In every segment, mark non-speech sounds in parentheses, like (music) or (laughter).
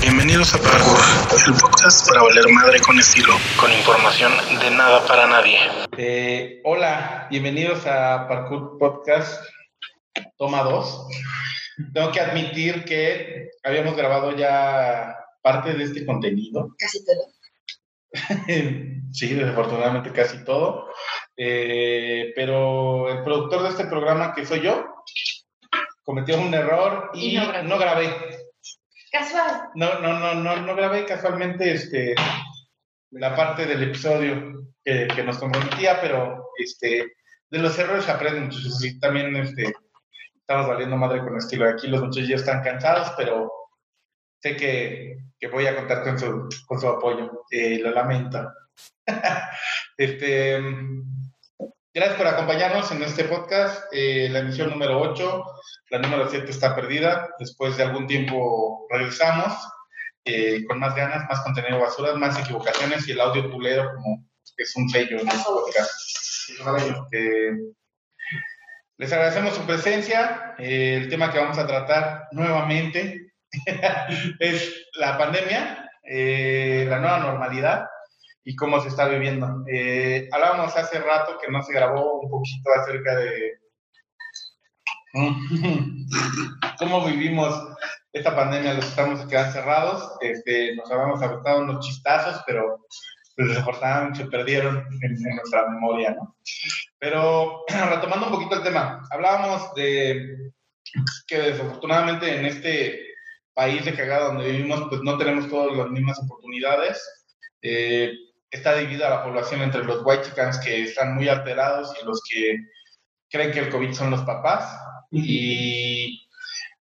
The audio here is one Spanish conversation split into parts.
Bienvenidos a Parkour, el podcast para valer madre con estilo, con información de nada para nadie. Eh, hola, bienvenidos a Parkour Podcast, toma 2. Tengo que admitir que habíamos grabado ya parte de este contenido. Casi todo. (laughs) sí, desafortunadamente casi todo. Eh, pero el productor de este programa, que soy yo, cometió un error y, Y no grabé. no grabé. Casual. No, no, no, no, no grabé casualmente este, la parte del episodio que, nos comprometía, pero este, de los errores aprenden, muchachos. Y también este, estamos valiendo madre con estilo. Aquí los muchachos ya están cansados, pero sé que, que voy a contar con su, con su apoyo. Eh, lo lamento. (laughs) este, gracias por acompañarnos en este podcast, eh, la emisión número 8. La número 7 está perdida. Después de algún tiempo regresamos eh, con más ganas, más contenido basura, más equivocaciones y el audio pulero como es un sello en este podcast. Este, les agradecemos su presencia. Eh, el tema que vamos a tratar nuevamente (laughs) es la pandemia, eh, la nueva normalidad y cómo se está viviendo. Eh, hablábamos hace rato que no se grabó un poquito acerca de (laughs) cómo vivimos esta pandemia, los estamos quedando cerrados. Este, nos habíamos aventado unos chistazos, pero pues, desafortunadamente se perdieron en, en nuestra memoria, ¿no? Pero (clears throat) retomando un poquito el tema, hablábamos de que desafortunadamente en este país de cagada donde vivimos, pues no tenemos todas las mismas oportunidades. Eh, está dividida la población entre los white chickens que están muy alterados y los que creen que el COVID son los papás. Y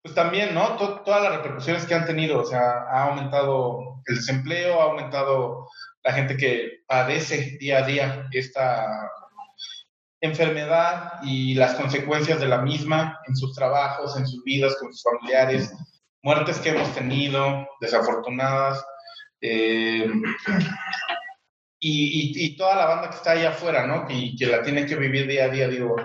pues también, ¿no? To- todas las repercusiones que han tenido, o sea, ha aumentado el desempleo, ha aumentado la gente que padece día a día esta enfermedad y las consecuencias de la misma en sus trabajos, en sus vidas, con sus familiares, muertes que hemos tenido, desafortunadas, eh, y, y- y toda la banda que está allá afuera, ¿no? Y que la tiene que vivir día a día, digo,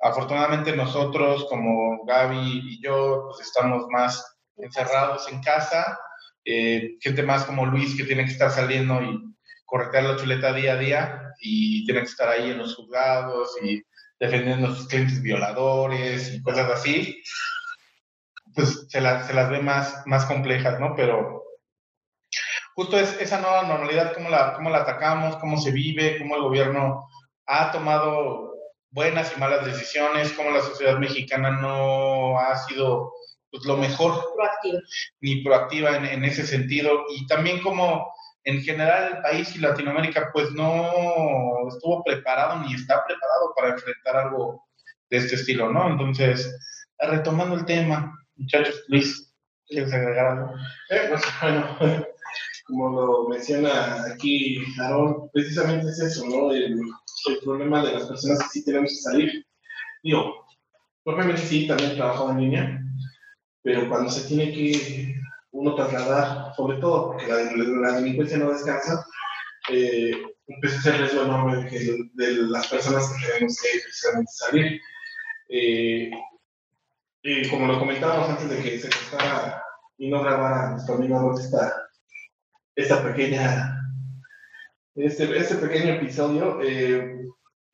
afortunadamente nosotros como Gaby y yo, pues estamos más encerrados en casa, eh, gente más como Luis que tiene que estar saliendo y corretear la chuleta día a día y tiene que estar ahí en los juzgados y defendiendo a sus clientes violadores y cosas así, pues se, las se las ve más, más complejas, ¿no? Pero justo es esa nueva normalidad, cómo la, cómo la atacamos, cómo se vive, cómo el gobierno ha tomado buenas y malas decisiones, cómo la sociedad mexicana no ha sido pues, lo mejor ni proactiva en, en ese sentido y también como en general el país y Latinoamérica pues no estuvo preparado ni está preparado para enfrentar algo de este estilo, ¿no? Entonces, retomando el tema, muchachos, Luis, ¿quieres agregar algo? Eh, pues (laughs) bueno, como lo menciona aquí Aaron, precisamente es eso, ¿no? El, problema de las personas que sí tenemos que salir. Digo, probablemente sí, también he trabajado en línea, pero cuando se tiene que uno trasladar, sobre todo porque la, la delincuencia no descansa, eh, empieza a ser riesgo enorme de, que- las personas que tenemos que precisamente salir. Eh, como lo comentábamos antes de que se cortara y no grabara nuestro amigo esta, esta pequeña, este, este pequeño episodio, eh,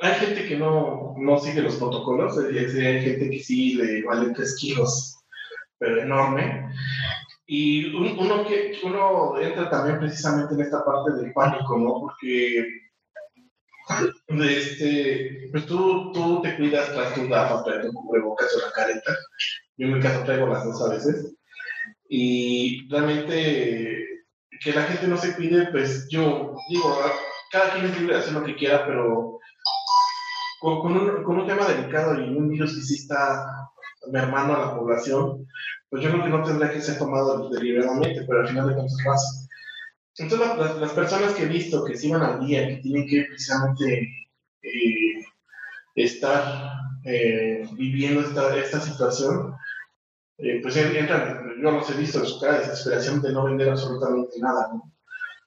hay gente que no, no sigue los protocolos, hay gente que sí le vale tres kilos, pero enorme. Y un- uno, que, uno entra también precisamente en esta parte del pánico, ¿no? Porque este, pues tú, tú te cuidas, traes tus gafas, traes tu cubrebocas o la careta. Yo en mi caso traigo las dos a veces. Y realmente que la gente no se cuide, pues yo digo, cada quien es libre de hacer lo que quiera, pero con, un, con un tema delicado y un virus que sí está mermando a la población, pues yo creo que no tendría que ser tomado deliberadamente, pero al final de cuentas pasa. Entonces las, las- las personas que he visto que se iban al día, que tienen que precisamente eh, estar eh, viviendo esta, esta situación, eh, pues entran, yo los he visto en su desesperación de no vender absolutamente nada, ¿no?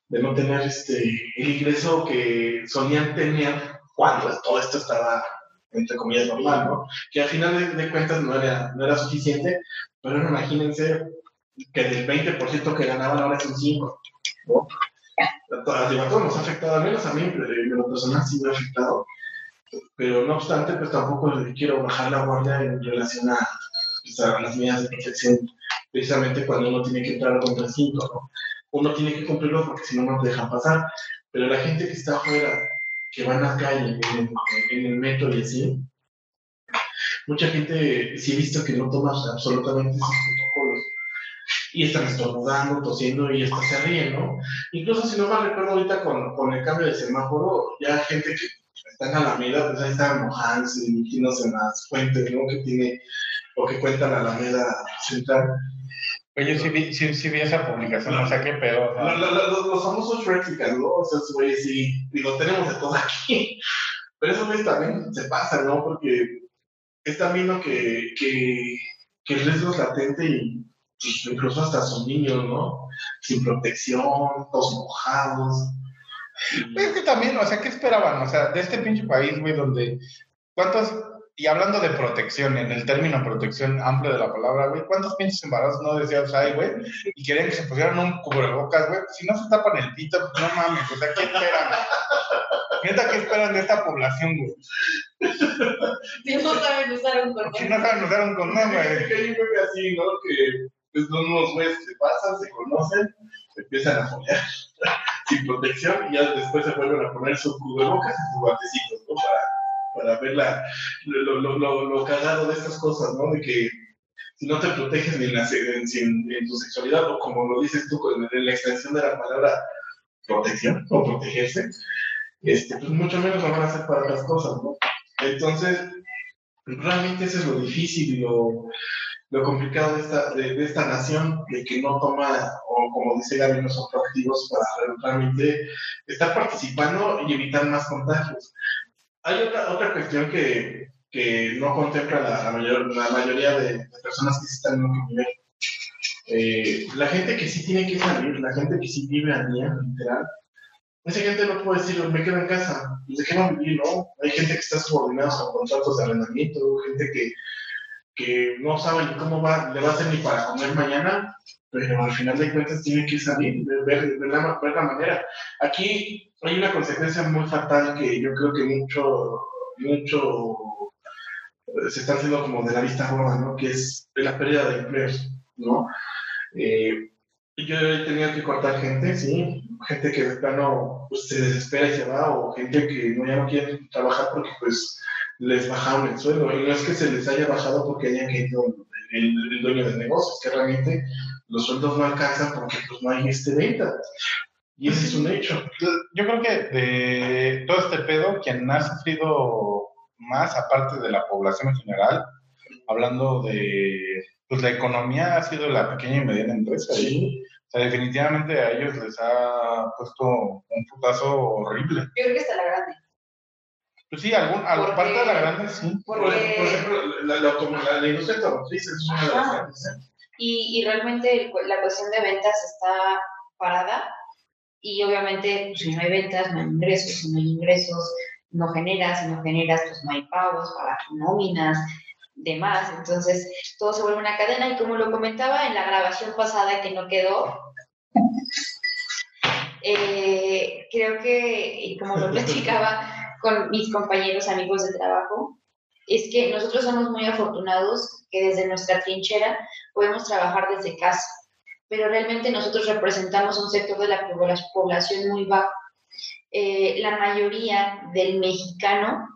de no tener este, el ingreso que solían tener cuando todo esto estaba, entre comillas, normal, ¿no? Que al final de, cuentas no era, no era suficiente, pero imagínense que del 20% que ganaban ahora es un 5%. ¿no? Todos nos ha afectado, al menos a mí, pero en lo personal sí me ha afectado. Pero no obstante, pues tampoco quiero bajar la guardia en relación a, pues, a las medidas de protección, precisamente cuando uno tiene que entrar contra el 5, ¿no? Uno tiene que cumplirlo porque si no, no te dejan pasar. Pero la gente que está afuera, que va en la calle, en el, en el metro y así, mucha gente sí he visto que no toma absolutamente esos protocolos y están estornudando, tosiendo y hasta se ríen, ¿no? Incluso si no me recuerdo ahorita con, con el cambio de semáforo, ya gente que está en Alameda, pues ahí están mojándose metiéndose en las fuentes, ¿no? Que tiene, o que cuentan Alameda Central. Oye, sí vi, sí, sí vi esa publicación, o sea, qué pedo. ¿no? Lo- lo- lo- los, los famosos Rexicans, ¿no? O sea, güeyes sí, digo, tenemos de todo aquí. (laughs) Pero esos güeyes también se pasan, ¿no? Porque están viendo que, que, que el riesgo es latente y pues, incluso hasta son niños, ¿no? Sin protección, todos mojados. Y- Es que también, o sea, ¿qué esperaban? O sea, de este pinche país, güey, donde. ¿Cuántos.? Y hablando de protección, en el término protección amplio de la palabra, güey, ¿cuántos pinches embarazos no deseados hay, güey? Y querían que se pusieran un cubrebocas, güey. Si no se tapan el pito, pues no mames, o sea, ¿qué esperan? Neta, ¿qué esperan de esta población, güey? Si no saben usar un Si condón. no saben usar un condón, güey. que hay un bebé así, ¿no? Que pues, unos güeyes que se pasan, se conocen, se empiezan a follar (laughs) sin protección y ya después se vuelven a poner sus cubrebocas y sus guantecitos, ¿no? Para, para ver la, lo, lo, lo, lo cagado de estas cosas, ¿no? De que si no te proteges ni en, la, en, sin- en tu sexualidad, o como lo dices tú, con- en la extensión de la palabra protección o protegerse, este, pues mucho menos lo van a hacer para otras cosas, ¿no? Entonces, realmente eso es lo difícil y lo, lo complicado de esta, de, de esta nación, de que no toma, o como dice Gaby, no son proactivos para realmente estar participando y evitar más contagios. Hay otra, otra cuestión que, que no contempla la, mayor- la mayoría de, personas que están en un nivel. Eh, la gente que sí tiene que salir, la gente que sí vive al día, literal, esa gente no puede decir, me quedo en casa, pues, ¿de qué va a vivir, no? Hay gente que está subordinada a contratos de arrendamiento, gente que, que no sabe ni cómo va, le va a hacer ni para comer mañana, pero al final de cuentas tiene que salir, ver, ver la, ver la manera. Aquí hay una consecuencia muy fatal que yo creo que mucho, mucho eh, se está haciendo como de la vista gorda, ¿no? Que es la pérdida de empleos, ¿no? Eh, yo he tenido que cortar gente, sí, gente que de plano pues, se desespera y se va, o gente que no, ya no quiere trabajar porque pues les bajaron el sueldo, y no es que se les haya bajado porque hayan caído el, el dueño del negocio, es que realmente los sueldos no alcanzan porque pues no hay este venta. Y ese es un hecho. Yo creo que de todo este pedo, quien ha sufrido más, aparte de la población en general, hablando de pues la economía, ha sido la pequeña y mediana empresa. ¿sí? Sí. O sea, definitivamente a ellos les ha puesto un putazo horrible. Yo creo que hasta la grande. Pues sí, algún, parte de la grande sí. Por, por ejemplo, la, la, la- la industria automotriz es una de las grandes, y, y realmente el la cuestión de ventas está parada y obviamente pues, si no hay ventas no hay ingresos, si no hay ingresos no generas, si no generas pues no hay pagos para nóminas, demás, entonces todo se vuelve una cadena y como lo comentaba en la grabación pasada que no quedó, (laughs) eh, creo que, y como lo (laughs) platicaba con mis compañeros amigos de trabajo, es que nosotros somos muy afortunados que desde nuestra trinchera podemos trabajar desde casa, pero realmente nosotros representamos un sector de la pobla- población muy bajo. Eh, la mayoría del mexicano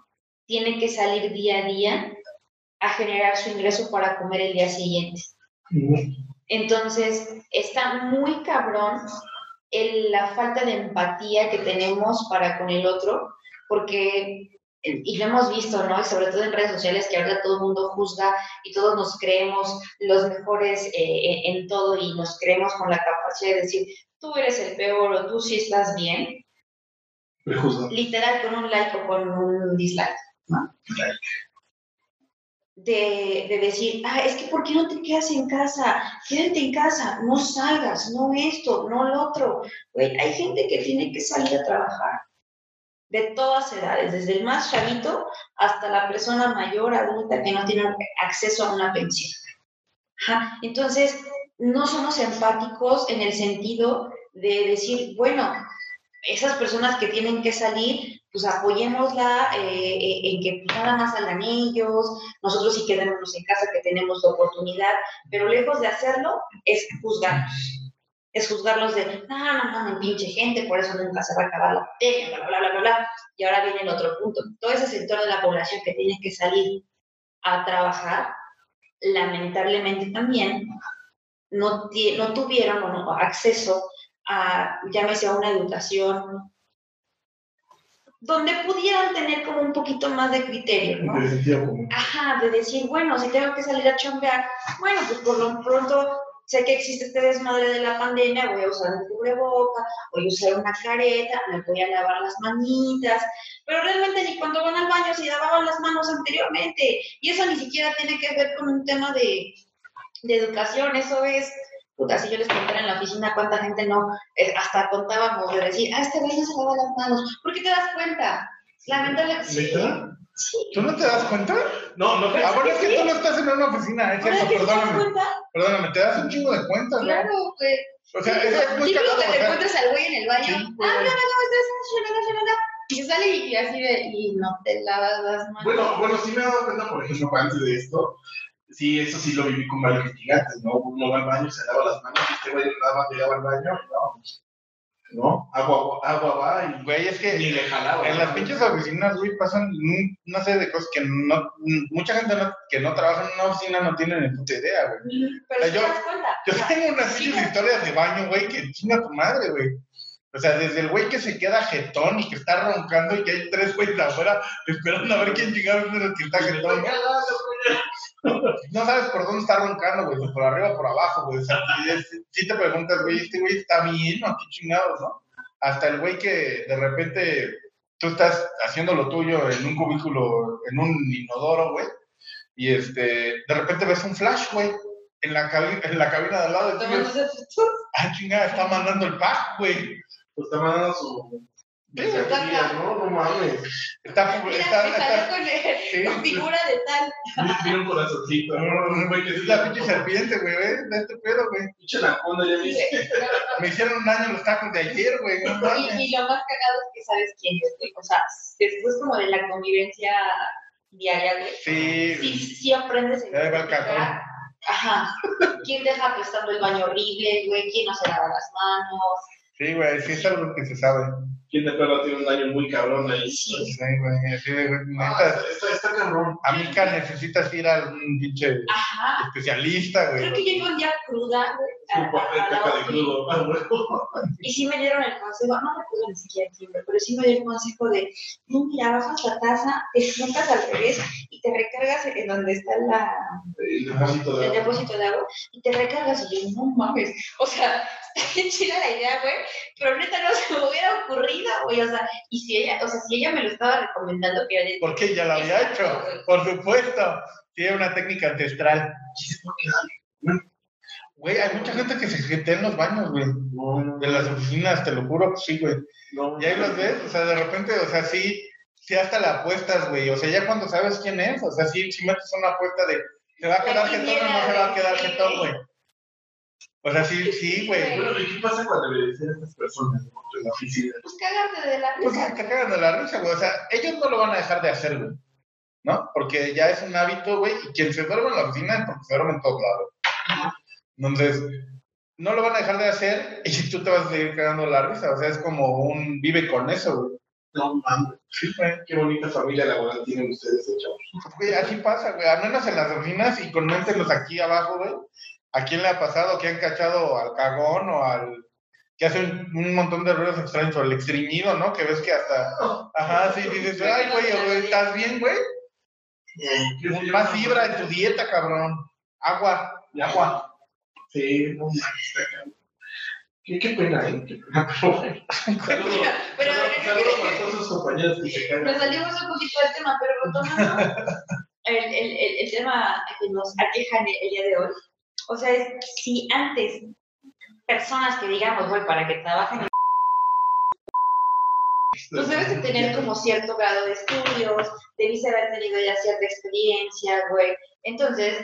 tiene que salir día a día a generar su ingreso para comer el día siguiente. Entonces, está muy cabrón el- la falta de empatía que tenemos para con el otro, porque, y lo hemos visto, ¿no? Y sobre todo en redes sociales, que ahora todo el mundo juzga y todos nos creemos los mejores eh, en, todo y nos creemos con la capacidad de decir, tú eres el peor o tú sí estás bien, literal con un like o con un dislike, ¿no? De, de decir, ah, es que ¿por qué no te quedas en casa? Quédate en casa, no salgas, no esto, no lo otro. Güey, hay gente que tiene que salir a trabajar de todas edades, desde el más chavito hasta la persona mayor, adulta, que no tiene acceso a una pensión. Ajá, Entonces, no somos empáticos en el sentido de decir, bueno, esas personas que tienen que salir, pues apoyémosla eh, eh, en que nada más salgan ellos, nosotros sí quedémonos en casa que tenemos oportunidad, pero lejos de hacerlo es juzgarlos. Es juzgarlos de, no, no, no, pinche gente, por eso nunca se va a acabar la pandemia, bla, bla, bla, bla, bla. Y ahora viene el otro punto. Todo ese sector de la población que tiene que salir a trabajar, lamentablemente también no, no tuvieron acceso a, llámese a una educación donde pudieran tener como un poquito más de criterio, ¿no? De. Ajá, de decir, bueno, si tengo que salir a chambear, bueno, pues por lo pronto sé que existe este desmadre de la pandemia, voy a usar un cubreboca, voy a usar una careta, me voy a lavar las manitas, pero realmente ni cuando van al baño se lavaban las manos anteriormente, y eso ni siquiera tiene que ver con un tema de, de educación, eso es puta, si yo les contara en la oficina cuánta gente no, eh, hasta contábamos de decir, ah, este güey no se lava las manos. ¿Por qué te das cuenta? Lamentablemente. Sí. Sí. ¿Tú no te das cuenta? No, no te Ah, bueno, es que tú no estás en una oficina, es ¿Ahora cierto, que te das perdóname. cuenta? Perdóname, te das un chingo de cuenta, ¿no? Claro, güey. O sea, es, es muy que te encuentras al güey en el baño. Sí, ah, no, no, no, estás shalala. Y se sale y así de, y no te lavas las manos. Bueno, bueno, sí me he dado cuenta, por ejemplo, antes de esto, sí, eso sí lo viví con varios litigantes, ¿no? Uno va al baño, se lava las manos, y este güey nada más llegaba al baño, vamos. ¿No? Agua, agua va y Güey, es que ni le jalaba. en las pinches oficinas, güey, pasan un- una serie de cosas que no, mucha gente no- que no trabaja en una oficina no tiene ni puta idea, güey. Pero o sea, yo- te das cuenta. Yo tengo unas sí pinches historias de baño, güey, que chinga tu madre, güey. O sea, desde el güey que se queda jetón y que está roncando y que hay tres güeyes afuera esperando a ver quién chingados es el que está jetón. No sabes por dónde está roncando, güey, si por arriba o por abajo, güey. O sea, si te preguntas, güey, este güey está bien o qué chingados, ¿no? Hasta el güey que de repente tú estás haciendo lo tuyo en un cubículo, en un inodoro, güey, y este, de repente ves un flash, güey, en la, cabi- en la cabina de al lado. Tomándose fotos. ah, chingada, está mandando el pack, güey. Pues está mandando su. Sí, mensajería, ¿no? No mames. Está, Mira, está, me está, salió con, (laughs) sí, con figura de tal. Tiene un corazoncito, ¿no? Un güey que es la pinche serpiente, güey, ¿eh? De este pedo, güey. Pinche anaconda, ya viste. Me hicieron un daño los tacos de ayer, güey. No. Y, y lo más cagado es que sabes quién es, güey. O sea, después como de la convivencia diaria, güey. Sí, Sí, sí aprendes en Ya va el cajón. Ajá. ¿Quién deja apestando el baño horrible, güey? ¿Quién no se lava las manos? sí, güey, sí es algo que se sabe. ¿Quién de perro tiene un daño muy cabrón ahí? Sí, güey, sí, güey. Ah, Neta, está, está, está cabrón. Amica, necesitas ir a un pinche Ajá. especialista, Creo güey. que llego día cruda, güey. Un papel caca de crudo. (laughs) Y sí me dieron el consejo, no recuerdo ni siquiera quién, pero sí me dieron el consejo de, no, mira, bajas la taza, te sientas al revés y te recargas en donde está la, El depósito de el agua. depósito de agua y te recargas. Y yo, no mames, o sea, (laughs) está bien chida la idea, güey, pero neta no se me hubiera ocurrido, güey, o sea, y si ella, o sea, si ella me lo estaba recomendando, que era de, Porque ya lo había hecho, por supuesto. Tiene una técnica ancestral. Güey, hay mucha gente que se jetea en los baños, güey. No, no, De las oficinas, te lo juro, sí, güey. no. Y ahí los ves, o sea, de repente, o sea, sí, sí hasta la apuestas, güey. O sea, ya cuando sabes quién es, o sea, sí, sí metes una apuesta de, ¿se va a quedar jetón o no se va a quedar jetón, güey? O sea, sí, sí, güey. Bueno, ¿y qué pasa cuando le dicen a estas personas en la oficina? pues cagarte de la Pues risa. te cagan de la risa, güey. O sea, ellos no lo van a dejar de hacer, güey. ¿No? Porque ya es un hábito, güey. Y quien se duerme en la oficina es porque se duerme en todos lados. Entonces, no lo van a dejar de hacer (laughs) y tú te vas a seguir cagando la risa. O sea, es como un vive con eso, güey. No mames. Sí, güey. (laughs) Qué bonita familia laboral tienen ustedes, eh, chavos. Güey, así pasa, güey. Al menos en las oficinas y coméntenos aquí abajo, güey. ¿A quién le ha pasado que han cachado al cagón o al que hace un, un montón de ruidos extraños o el extriñido, ¿no? Que ves que hasta. Ajá, sí, dices, ay, güey, ¿estás bien, güey? ¿Qué llama? Más fibra en tu dieta, cabrón. Agua, agua. Sí, no cabrón. Qué, qué pena, ¿eh? Qué pena, (laughs) pero bueno. Saludos Pero- saludos- saludos para todos sus compañeros que se Nos cagan. salimos un poquito del tema, pero retomando el, el, el, el tema que nos aqueja el, día de hoy. O sea, es si antes personas que digamos, güey, para que trabajen en pues debes de tener como cierto grado de estudios, debiste haber tenido ya cierta experiencia, güey. Entonces,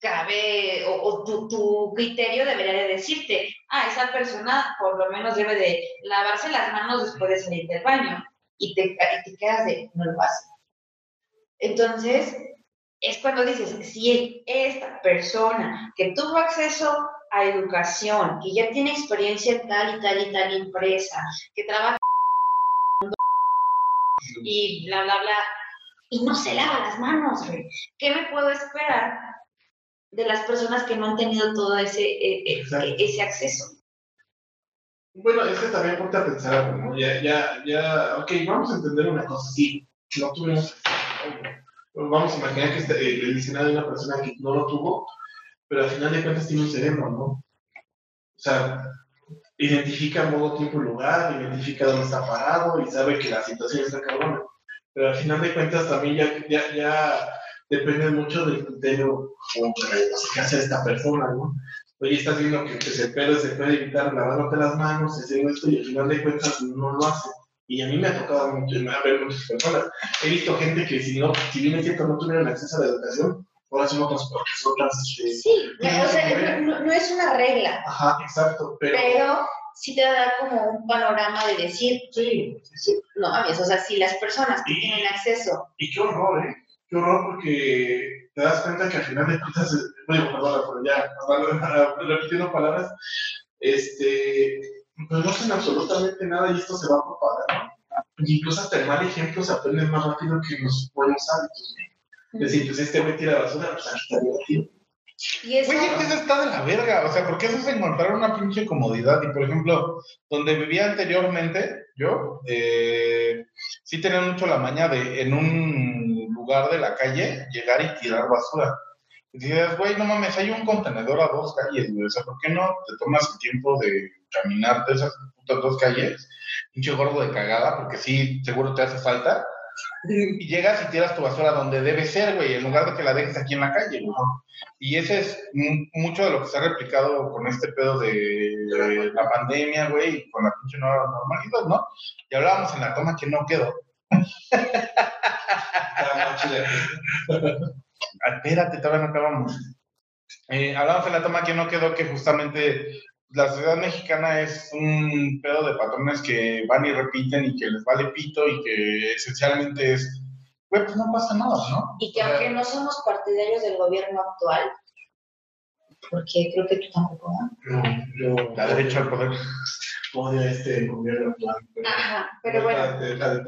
cabe, o, o tu, tu criterio debería de decirte, ah, esa persona por lo menos debe de lavarse las manos después de salir del baño, y te, y te quedas de, no lo hace. Entonces, es cuando dices, si esta persona que tuvo acceso a educación, que ya tiene experiencia en tal y tal y tal empresa, que trabaja y bla, bla, bla, y no se lava las manos. ¿Qué me puedo esperar de las personas que no han tenido todo ese, eh, ese acceso? Bueno, es que también ponte a pensar algo, ¿no? Ya, ya, ya, ok, vamos a entender una cosa, sí, no tuvimos, vamos a imaginar que este, eh, el diccionario de una persona que no lo tuvo, pero al final de cuentas tiene un cerebro, ¿no? O sea, identifica modo, tiempo y lugar, identifica dónde está parado y sabe que la situación está cabrona. Pero al final de cuentas también ya, ya, ya depende mucho del criterio qué hace esta persona, ¿no? Oye, estás viendo que, que se puede, se puede evitar lavándote las manos, haciendo esto, y al final de cuentas no lo hace. Y a mí me ha tocado mucho, me ha ver muchas personas. He visto gente que si no, si bien es cierto no tuvieron acceso a la educación, ahora son otras, porque son otras, este, Sí, o que sea, no, no es una regla, ajá, exacto, pero, pero sí te da como un panorama de decir, sí, no mames, o sea, si las personas que Y- tienen acceso, y qué horror, ¿eh? Qué horror porque te das cuenta que al final de cuentas, bueno, perdón, pero ya, hablando- (laughs) repitiendo palabras, este, pues no hacen absolutamente nada y esto se va propagando. Y incluso hasta el mal ejemplo se aprende más rápido que los buenos hábitos. ¿no? Es decir, pues este me tira basura, pues aquí está divertido. y eso, que eso está de la verga, o sea, porque eso es encontrar una pinche comodidad. Y por ejemplo, donde vivía anteriormente, yo, eh, sí tenía mucho la maña de en un lugar de la calle llegar y tirar basura. Y dices, güey, no mames, hay un contenedor a dos calles, güey, o sea, ¿por qué no te tomas el tiempo de caminarte esas putas dos calles? Pinche gordo de cagada, porque sí, seguro te hace falta. Y llegas y tiras tu basura donde debe ser, güey, en lugar de que la dejes aquí en la calle, güey. Y ese es mu- mucho de lo que se ha replicado con este pedo de, de la pandemia, güey, con la pinche nueva normalidad, ¿no? Y hablábamos en la toma que no quedó. (laughs) Ah, Espérate, todavía no acabamos. Eh, hablábamos en la toma que no quedó que justamente la sociedad mexicana es un pedo de patrones que van y repiten y que les vale pito y que esencialmente es, güey, pues no pasa nada, ¿no? y que aunque no somos partidarios del gobierno actual, porque creo que tú tampoco, ¿no? Yo, yo La derecha al poder. (laughs) odio a este gobierno actual. Ajá, pero bueno,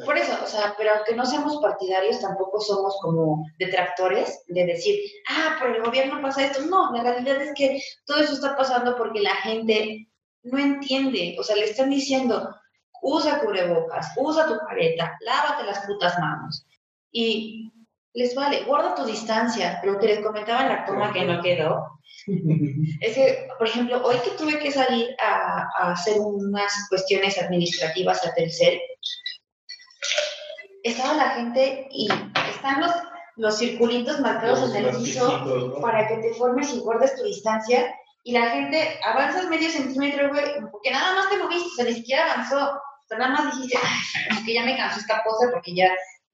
Por eso, o sea, pero aunque no seamos partidarios, tampoco somos como detractores de decir, ah, por el gobierno pasa esto. No, la realidad es que todo eso está pasando porque la gente no entiende. O sea, le están diciendo, usa cubrebocas, usa tu careta, lávate las putas manos. Y les vale, guarda tu distancia. Lo que les comentaba en la toma que no quedó, (laughs) es que, por ejemplo, hoy que tuve que salir a, a hacer unas cuestiones administrativas a Telcel, estaba la gente y están los, los circulitos marcados Los en el piso para que te formes y guardes tu distancia y la gente avanzas medio centímetro, güey, porque nada más te moviste, o sea, ni siquiera avanzó, o sea, nada más dijiste, ay, como que ya me cansó esta pose porque ya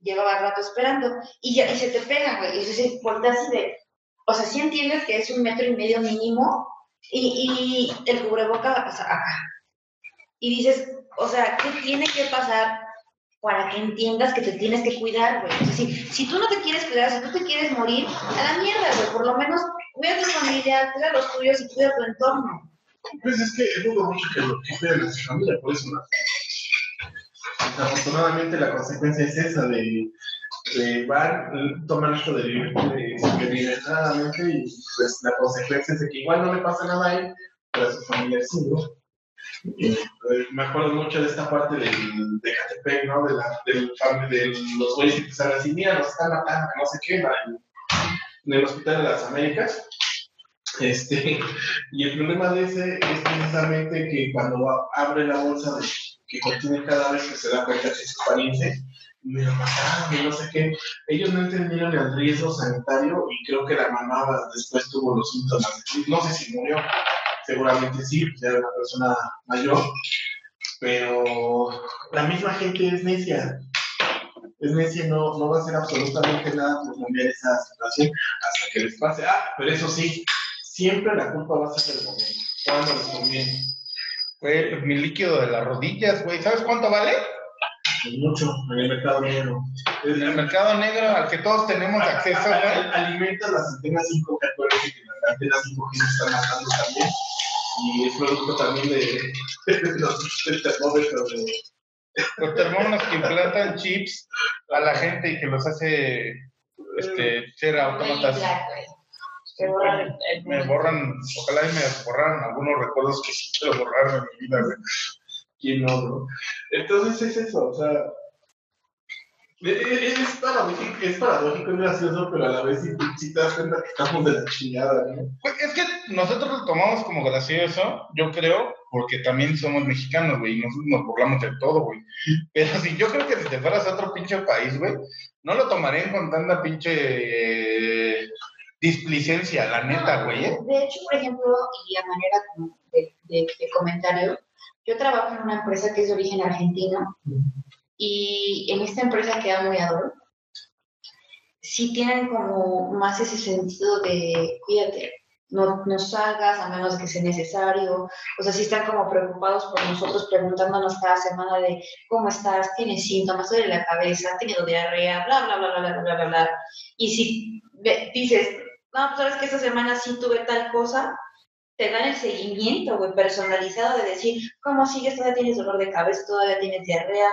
llevaba rato esperando y ya y se te pega, güey, y entonces volteas así de, o sea, sí entiendes que es un metro y medio mínimo y, y el cubreboca o sea, acá. Y dices, o sea, ¿qué tiene que pasar para que entiendas que te tienes que cuidar, güey? O sea, si, si tú no te quieres cuidar, si tú te quieres morir, a la mierda, güey, por lo menos cuida a tu familia, cuida a los tuyos y cuida tu entorno. Pues es que dudo mucho que lo cuiden a su familia, por eso no. Desafortunadamente la consecuencia es esa de, de van, esto de deliberadamente y pues la consecuencia es de que igual no le pasa nada a él, pero a su familia sí, ¿no? Eh, me acuerdo mucho de esta parte del, de Catepec, ¿no? De, la, del, de los güeyes que empezaron a decir, mira, nos están matando, no sé qué, en, en el Hospital de las Américas. Este, (laughs) y el problema de ese es precisamente que cuando abre la bolsa de, que contiene cada vez que se da cuenta que es pariente, me lo mataron no sé qué. Ellos no entendieron el riesgo sanitario y creo que la mamá después tuvo los síntomas. No sé si murió, seguramente sí, pues era una persona mayor, pero la misma gente es necia. es necia no, no va a hacer absolutamente nada por cambiar esa situación hasta que les pase. Ah, pero eso sí, siempre la culpa va a ser del momento, cuando les conviene. Güey, mi líquido de las rodillas, güey. ¿Sabes cuánto vale? Mucho en el mercado negro. En el mercado negro al que todos tenemos acceso, güey. Alimenta las antenas 5G, acuérdense que las antenas 5G se están matando también. Y es producto también de, (laughs) de los del termómetro de, Los termómetros que implantan chips a la gente y que los hace este, ser autómatas. Borran Me borran, ojalá y me borraran algunos recuerdos que sí quiero borrar de mi vida, güey. ¿Quién no, no? Entonces es eso, o sea. e- e- Es paradójico, es paradójico, es gracioso, pero a la vez sí, sí te das cuenta que estamos de la chingada, ¿no? Pues es que nosotros lo tomamos como gracioso, yo creo, porque también somos mexicanos, güey, y nosotros nos burlamos de todo, güey. Pero si yo creo que si te fueras a otro pinche país, güey, no lo tomarían con tanta pinche eh, displicencia, la neta, güey. ¿eh? De hecho, por ejemplo, y a manera como de, de- de comentario, yo trabajo en una empresa que es de origen argentino y en esta empresa que amo y adoro, sí tienen como más ese sentido de cuídate, no, no salgas a menos que sea necesario, o sea, sí están como preocupados por nosotros preguntándonos cada semana de cómo estás, tienes síntomas, duele la cabeza, has tenido diarrea, bla, bla, bla, bla, bla, bla, bla, bla. Y si dices, no, pues sabes que esta semana sí tuve tal cosa, te dan el seguimiento, güey, personalizado de decir, ¿cómo sigues? Todavía tienes dolor de cabeza, todavía tienes diarrea.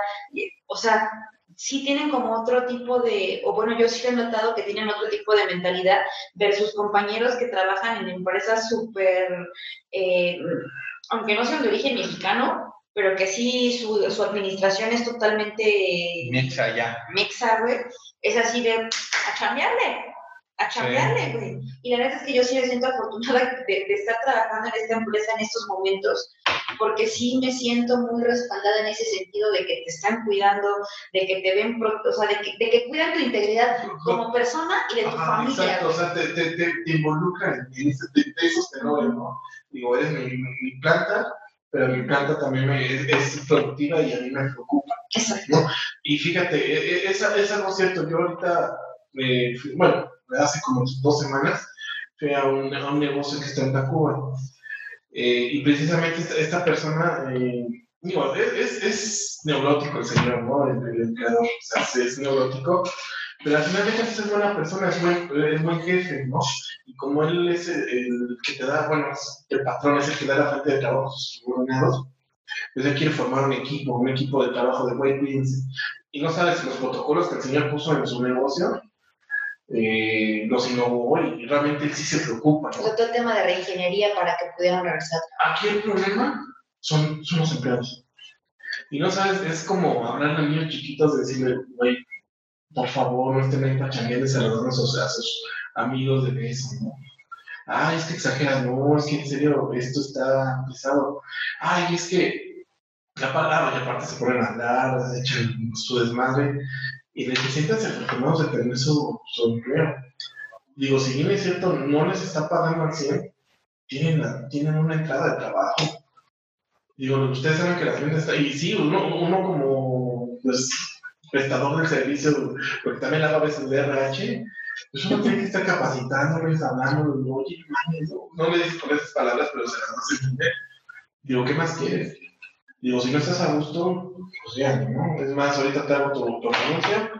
O sea, sí tienen como otro tipo de, o bueno, yo sí he notado que tienen otro tipo de mentalidad versus compañeros que trabajan en empresas súper, eh, aunque no sean de origen mexicano, pero que sí su, su administración es totalmente Mixa ya. mexa, güey, es así de a chambearle, a chambearle, güey. Y la verdad es que yo sí me siento afortunada (laughs) de, de estar trabajando en esta empresa en estos momentos, porque sí me siento muy respaldada en ese sentido de que te están cuidando, de que te ven, pro- o sea, de que, de que cuidan tu integridad como persona y de tu Ajá, familia. exacto, o sea, te, te, te, te involucran en ese- de esos tenores, ¿no? Digo, eres mi, mi planta, pero mi planta también me- es, es productiva y a mí me preocupa. Exacto. Y fíjate, e- e- es, es algo cierto, yo ahorita, eh, bueno, hace como dos semanas, fui a un, a un negocio que está en Tacuba. Eh, y precisamente esta, esta persona, eh, digo, es, es, neurótico el señor, ¿no? El, el empleador, o sea, es neurótico, pero al final de cuentas es buena persona, es buen, es buen jefe, ¿no? Y como él es el, el que te da, bueno, el patrón es el que da la fuente de trabajo a sus subordinados, pues él quiere formar un equipo, un equipo de trabajo de güey, cuídense. Y no sabes los protocolos que el señor puso en su negocio eh, los innovó y realmente él sí se preocupa, O ¿no? sea, todo el tema de reingeniería para que pudieran regresar. Aquí el problema son, son los empleados. Y no sabes, es como hablarle a niños chiquitos, decirle, güey, por favor, no estén ahí pachangueando y saludando a sus, a sus amigos de beso, ¿no? Ay, es que exageras, no, es que en serio, esto está pesado. Ay, es que la palabra, y aparte se ponen a hablar, echan su desmadre, y les sientan afortunados de tener su, su empleo. Digo, si bien es cierto, no les está pagando al 100, tienen, la- tienen una entrada de trabajo. Digo, ustedes saben que la gente está, y sí, uno, uno como pues, prestador del servicio, porque también hago a veces de RH, pues uno tiene que estar capacitándoles, hablándoles, no, no le dices con esas palabras, pero se las vas a entender. Digo, ¿qué más quieres? Digo, si no estás a gusto, pues ya, ¿no? Es más, ahorita te hago tu, tu renuncia,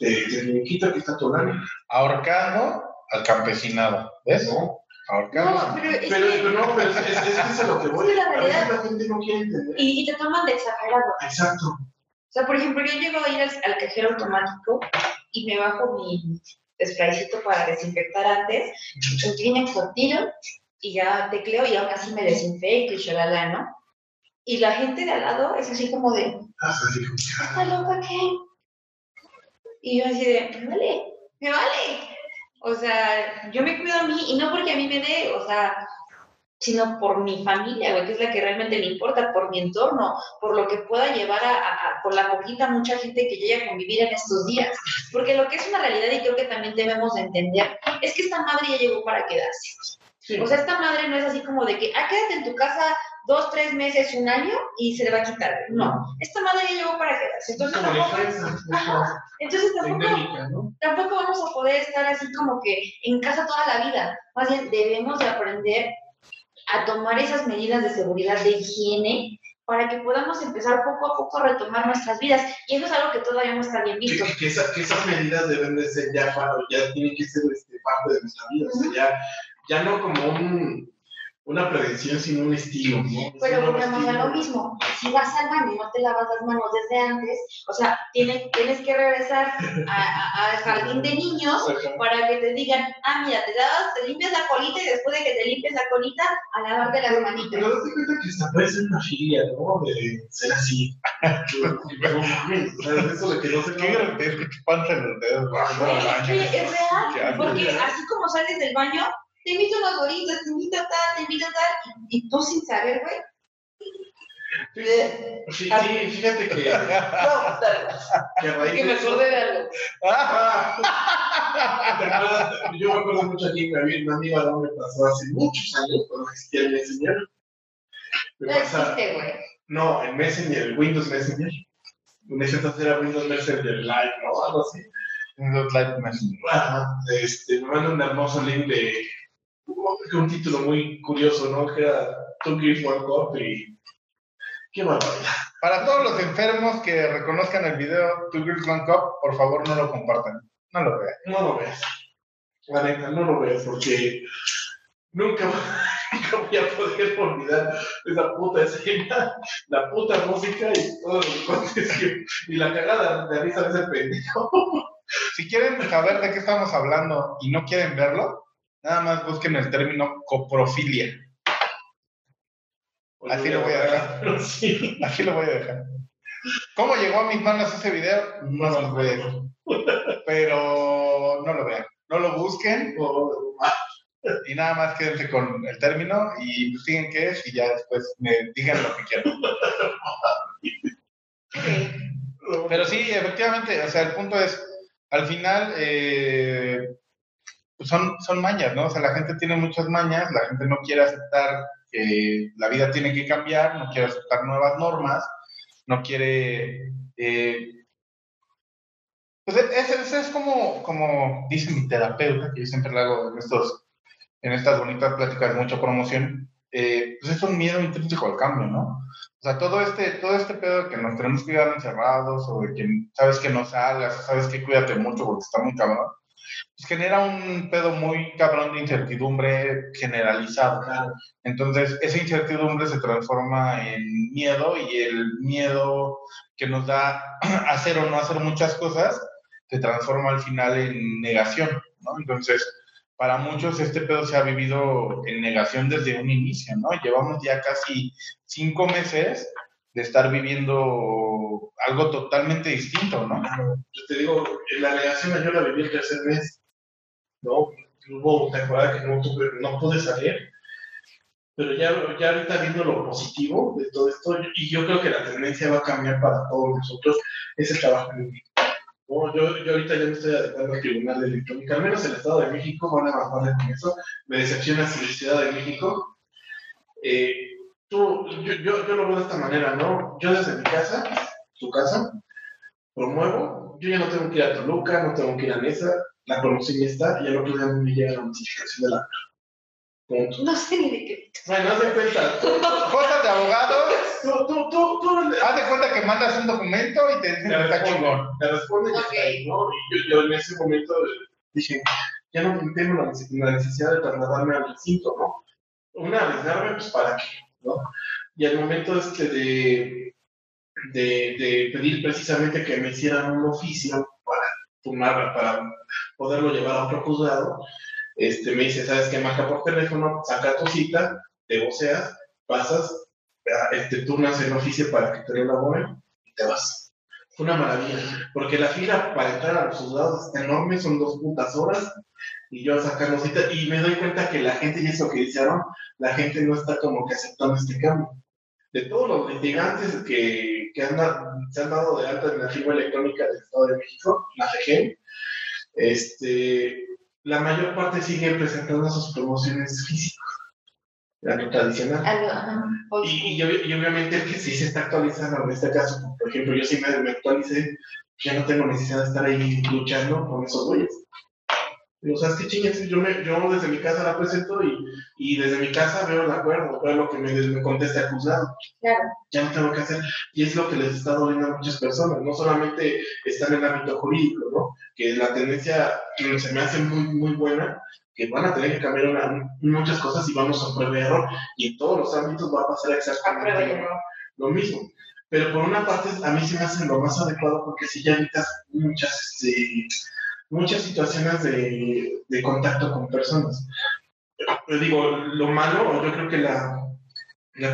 te, te quito, aquí está tu lana, Ahorcando al campesinado. ¿Ves? ¿no? Ahorcando. No, pero es Pero, que, pero no, pero es, es, es que es a lo que voy. Es que la realidad- gente no quiere entender. y, y te toman de exagerado. Exacto. O sea, por ejemplo, yo llego a ir al, al cajero automático y me bajo mi spraycito para desinfectar antes, un Kleenex lo tiro y ya tecleo y aún así me desinfecto y shalala, ¿no? Y la gente de al lado es así como de, Ah. ¿está loca qué? Y yo así de, me vale, me vale. O sea, yo me cuido a mí y no porque a mí me dé, o sea, sino por mi familia, güey, que es la que realmente me importa, por mi entorno, por lo que pueda llevar a, a- a- por la poquita mucha gente que llegue a convivir en estos días. Porque lo que es una realidad y creo que también debemos de entender es que esta madre ya llegó para quedarse. Sí. O sea, esta madre no es así como de que, ah, quédate en tu casa dos, tres meses, un año y se le va a quitar. No, esta madre ya llegó para quedarse. Entonces Como tampoco, Ajá. entonces tampoco, tampoco vamos a poder estar así como que en casa toda la vida. Más bien debemos de aprender a tomar esas medidas de seguridad, de higiene, para que podamos empezar poco a poco a retomar nuestras vidas. Y eso es algo que todavía no está bien visto. que esa- que esas medidas deben de ser ya, ya tienen que ser este, parte de nuestra vida, o sea, ya, ya no como un, una prevención, sino un estilo, ¿no? Pero volvemos a lo mismo. Si vas al baño y no te lavas las manos desde antes, o sea, tienes, tienes que regresar al jardín de niños para que te digan, ah, mira, te lavas, te limpias la colita y después de que te limpies la colita, a lavarte las manitas. Pero date cuenta que hasta puede ser una filia, ¿no? De ser así. No o sea, eso de que no se Qué grotesco chupanse los dedos. bajo Güey, el es que real, porque así como sales del baño, te invito a unas goritas, te invito a tal, te invito a tal, y, y tú sin saber, güey. eh, Sí, sí, fíjate que, que No, a raíz que de me acordé de algo. Ah. Yo me acuerdo mucho aquí que había una amiga me pasó hace muchos años cuando existía el Messenger. Me No pasa, existe, güey. no, el Messenger, el Windows Messenger. En ese entonces era Windows Messenger Live, ¿no? Algo así. Los light messenger. Ajá, este, me manda un hermoso link de un título muy curioso, ¿no? Que era Two One Cup y. ¡Qué barbaridad! Para todos los enfermos que reconozcan el video Two Girls One Cup, por favor no lo compartan. No lo vean. No lo veas. La neta, no lo veas porque nunca, (laughs) nunca voy a poder olvidar esa puta escena, la puta música y todos los que- y la cagada de risa de ese pendejo. Si quieren saber de qué estamos hablando y no quieren verlo, nada más busquen el término coprofilia. Así lo voy a dejar. Pero sí. (laughs) Aquí lo voy a dejar. ¿Cómo llegó a mis manos ese video? No voy a decir. Pero no lo vean. No lo busquen O- y nada más quédense con el término y investiguen qué es y ya después me digan lo que quieran. Pero sí, efectivamente, o sea, el punto es, al final, eh, pues son, son mañas, ¿no? O sea, la gente tiene muchas mañas, la gente no quiere aceptar que la vida tiene que cambiar, no quiere aceptar nuevas normas, no quiere... eh, pues ese es, como, como dice mi terapeuta, que yo siempre le hago en, estos, en estas bonitas pláticas de mucha promoción, eh, pues es un miedo intrínseco al cambio, ¿no? O sea, todo este, todo este pedo de que nos tenemos que quedar encerrados o de que sabes que no salgas, sabes que cuídate mucho porque está muy cabrón, pues genera un pedo muy cabrón de incertidumbre generalizado. Entonces, esa incertidumbre se transforma en miedo y el miedo que nos da (clears throat) hacer o no hacer muchas cosas se transforma al final en negación. Entonces, para muchos este pedo se ha vivido en negación desde un inicio, ¿no? Llevamos ya casi cinco meses de estar viviendo algo totalmente distinto, ¿no? Yo te digo, en la negación yo la viví el tercer mes, ¿no? Hubo temporada que no, tuve, no pude salir, pero ya, ya ahorita viendo lo positivo de todo esto, y yo creo que la tendencia va a cambiar para todos nosotros, es el trabajo en. ¿no? Yo, yo ahorita ya me estoy adecuando al Tribunal de Electrónica, al menos el Estado de México van a avanzar con eso, me decepciona si la Ciudad de México. Eh, tú, yo, yo, yo lo veo de esta manera, ¿no? Yo desde mi casa, tu casa, promuevo, yo ya no tengo que ir a Toluca, no tengo que ir a Nesa, la promoción ya está, y al otro día me llega la notificación de la Punto. No sé ni de qué. Bueno, haz de cuenta, tú, Cosas de abogados, tú, tú, tú, tú haz de cuenta que mandas un documento y te dicen te que está responden, chingón. te responden y ¿no? Y yo, yo en ese momento dije, ya no tengo la necesidad de trasladarme al recinto, ¿no? Una, arriesgarme, pues para qué, ¿no? Y al momento este de, de, de pedir precisamente que me hicieran un oficio para tomar, para poderlo llevar a otro juzgado, este, me dice, ¿sabes qué? Marca por teléfono, saca tu cita, te voceas, pasas, este, turnas el oficio para que te lo elaboren y te vas. Fue una maravilla, porque la fila para entrar a los juzgados está enorme, son dos putas horas, y yo sacando cita, y me doy cuenta que la gente, y eso que dijeron, la gente no está como que aceptando este cambio. De todos los litigantes que, que han se han dado de alta en la firma electrónica del Estado de México, la REGEN, este, la mayor parte siguen presentando sus promociones físicas. tradicional. Algo, ajá, old Y, y obvi- y obviamente el que sí se está actualizando en este caso, por ejemplo, yo me, me actualicé, ya no tengo necesidad de estar ahí luchando con esos güeyes. Digo, ¿sabes qué chingas? Yo, me, yo desde mi casa la presento y, y desde mi casa veo el acuerdo, veo lo que me, me contesta el juzgado. Claro. Ya no tengo que hacer. Y es lo que les está doliendo a muchas personas. No solamente está en el ámbito jurídico, ¿no? Que la tendencia se me hace muy, muy buena, que van a tener que cambiar una- muchas cosas y vamos a prueba y error. Y en todos los ámbitos va a pasar exactamente lo mismo. Pero por una parte, a mí se me hace lo más adecuado porque si ya evitas muchas, este, muchas situaciones de, contacto con personas. Pero digo, lo malo, yo creo que la,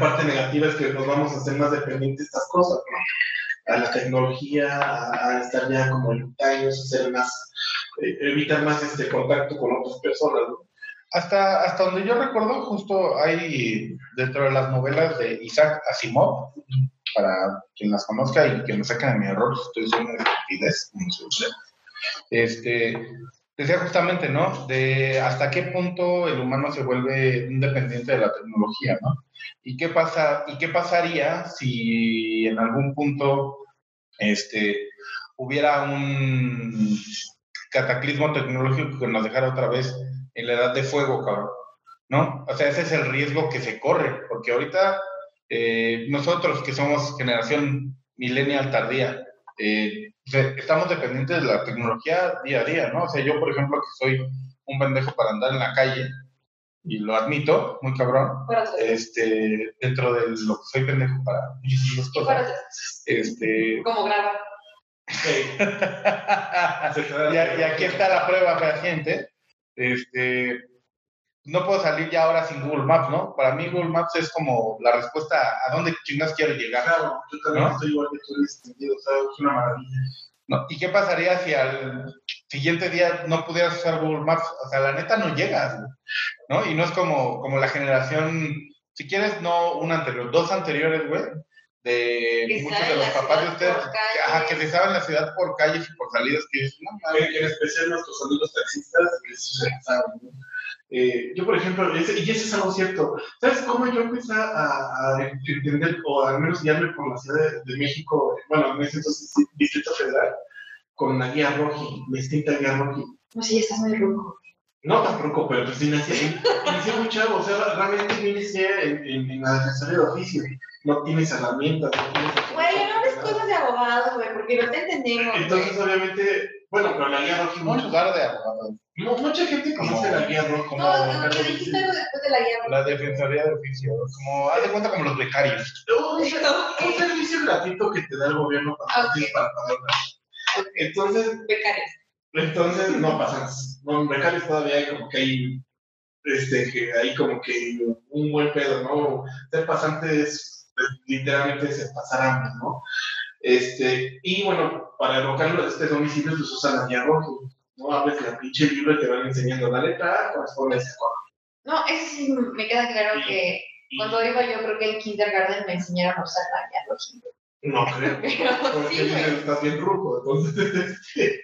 parte negativa es que nos vamos a hacer más dependientes de estas cosas, ¿no? A la tecnología, a, estar ya como ermitaños, a ser más, eh, evitar más este contacto con otras personas, ¿no? Hasta, hasta donde yo recuerdo, justo hay dentro de las novelas de Isaac Asimov, para quien las conozca y que me saquen de mi error, estoy diciendo estupidez, se dice. Este, decía justamente, ¿no? De hasta qué punto el humano se vuelve un dependiente de la tecnología, ¿no? ¿Y qué, pasa, ¿Y qué pasaría si en algún punto este, hubiera un cataclismo tecnológico que nos dejara otra vez en la edad de fuego, cabrón? ¿No? O sea, ese es el riesgo que se corre, porque ahorita eh, nosotros que somos generación millennial tardía, eh, o sea, estamos dependientes de la tecnología día a día, ¿no? O sea, yo, por ejemplo, que soy un pendejo para andar en la calle, y lo admito, muy cabrón, este, dentro de lo que soy pendejo para para cosas, este... Como grabar. (laughs) y, a- y aquí está la prueba fehaciente. Este, no puedo salir ya ahora sin Google Maps, ¿no? Para mí Google Maps es como la respuesta a dónde chingas quiero llegar. Claro, yo también ¿No? estoy igual que tú en ese sentido, o sea, es una maravilla. ¿no? ¿Y qué pasaría si al siguiente día no pudieras usar Google Maps? O sea, la neta no llegas, ¿no? Y no es como, como la generación, si quieres, no una anterior, dos anteriores, güey, de Que muchos de los papás de ustedes, ajá, que calles. se saben la ciudad por calles y por salidas, que es, no mames, En, especial nuestros amigos taxistas, que sí se saben, ¿no? Eh, yo, por ejemplo, ese- y eso es algo cierto. ¿Sabes cómo yo empecé a, a entender, o al menos guiarme por la Ciudad de, de México, bueno, en ese entonces sí, Distrito Federal, con la guía Roji, la extinta guía Roji? No ya estás muy ruco. No tampoco, pero pues inicié, inicié muy chavo, o sea, realmente inicié en, en, en la defensoría de oficio. No tienes herramientas, no tienes... Güey, no hables cosas de abogados, güey, porque no te entendemos. Entonces, obviamente, bueno, pero la guía Roji, un mucho- lugar de abogados. mu- mucha gente conoce la guía Roji. como No, no, dijiste algo después de la guía. la defensoría de oficio, como, haz de cuenta como los becarios. un, un servicio gratuito que te da el gobierno para, Ok. para pagar. Entonces, Becarios. entonces no pasan. No, en becarios todavía hay como que hay, este, que hay como que un buen pedo, ¿no? Ser pasante es pues, literalmente es pasar hambre, ¿no? Este, y bueno, para evocar los este domicilio pues usan la guía rojo, ¿no? Abres la pinche libro y te van enseñando la letra A, corresponde a ese. No, eso sí me queda claro que Y- cuando iba yo creo que en kindergarten me enseñaron a usar la guía roja. No creo. (laughs) Pero Porque sí, estás bien ruco, entonces. (laughs) este,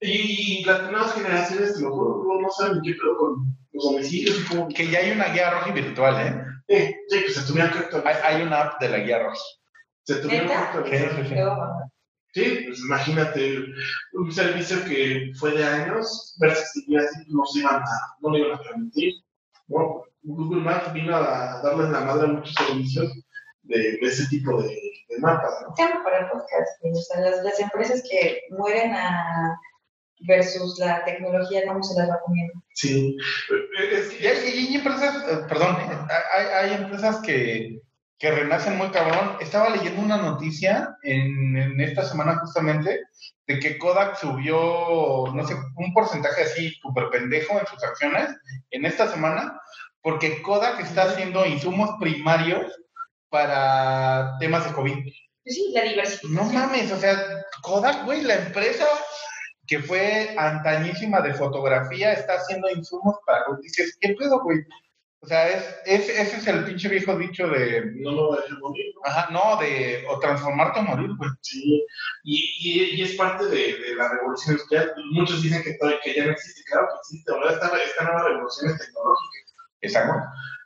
y, y las nuevas generaciones, lo juro, no, no saben qué pedo con los domicilios y cómo. Que ya hay una guía roja virtual, ¿eh? Eh, sí, pues se tuvieron que Hay, hay una app de la guía roja. Se tuvieron que actualizar. Sí, sí, sí. Sí, pues imagínate, un servicio que fue de años, versus que ya así no se iban a, no lo iban a permitir. ¿no? Google Maps vino a darles la madre a muchos servicios de, de ese tipo de, de mapas, ¿no? Se llama para el podcast, o sea, las, las empresas que mueren a versus la tecnología, cómo se las va poniendo. Sí. Es Y que, hay, hay empresas, eh, perdón, eh, hay, hay empresas que, que renacen muy cabrón. Estaba leyendo una noticia en, en esta semana justamente de que Kodak subió, no sé, un porcentaje así súper pendejo en sus acciones en esta semana, porque Kodak está haciendo insumos primarios para temas de COVID. Pues sí, la diversificación. No mames, o sea, Kodak, güey, la empresa que fue antañísima de fotografía está haciendo insumos para dices, ¿qué pedo, güey? O sea, es, es- ese es el pinche viejo dicho de, no lo dejar morir, ¿no? ajá, no, de, o transformarte o morir, güey. Sí, y, y, y es parte de, de la revolución industrial. Muchos dicen que, todavía, que ya no existe, claro que existe. Ahora esta, esta nueva revolución es tecnológica. Exacto.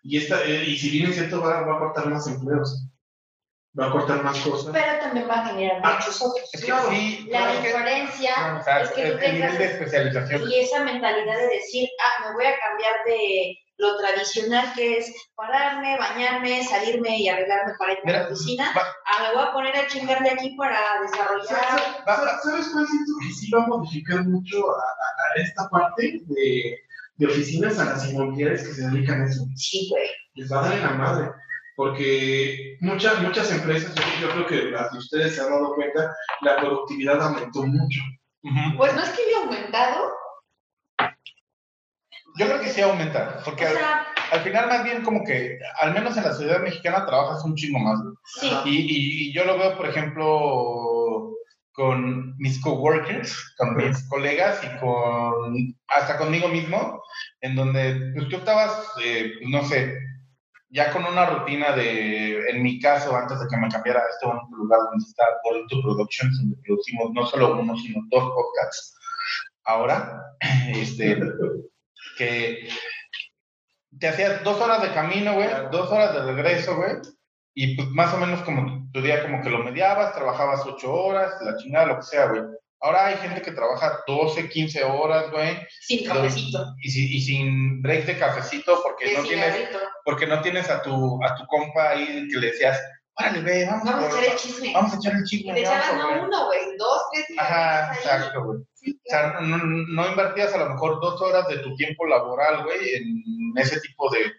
Y, esta, eh, y si bien es cierto, va, va a cortar más empleos, va a cortar más cosas. Pero también va a generar Ah, muchos otros. Es que Claro. sí, La diferencia o sea, es que tú el, nivel de especialización. y esa mentalidad de decir, ah, me voy a cambiar de lo tradicional que es pararme, bañarme, salirme y arreglarme para ir a la oficina, va- ah, me voy a poner a chingarle aquí para desarrollar. ¿Sabes Va- ¿Sabes cuál siento que sí va a modificar mucho a, a- a esta parte de, de oficinas a las inmobiliarias que se dedican a eso? Sí, güey. Les va a dar en la madre. Porque muchas, muchas empresas, yo, yo creo que las de ustedes se han dado cuenta, la productividad aumentó mucho. Pues no es que haya aumentado, Yo creo que sí aumenta, porque o al, sea, al final más bien como que, al menos en la ciudad mexicana, trabajas un chingo más. sí. Y, y- y yo lo veo, por ejemplo, con mis coworkers, con mis colegas y con hasta conmigo mismo, en donde pues, tú estabas, eh, pues, no sé, ya con una rutina de, en mi caso, antes de que me cambiara a este único lugar donde está All to Productions, donde producimos no solo uno, sino dos podcasts. Ahora, (clears throat) este, que te hacías dos horas de camino, güey, dos horas de regreso, güey, y pues más o menos como tu día como que lo mediabas, trabajabas ocho horas, la chingada, lo que sea, güey. Ahora hay gente que trabaja 12, 15 horas, güey, sin cafecito, y, si- y sin break de cafecito porque no tienes porque no tienes a tu a tu compa ahí que le decías, órale, ve, vamos, Vamos a echar el chisme. vamos a echar el Y chisme. te vamos echabas a no ver". uno, güey, dos, tres días. Ajá, exacto, güey. Sí, O sea, no, no invertías a lo mejor dos horas de tu tiempo laboral, güey, en ese tipo de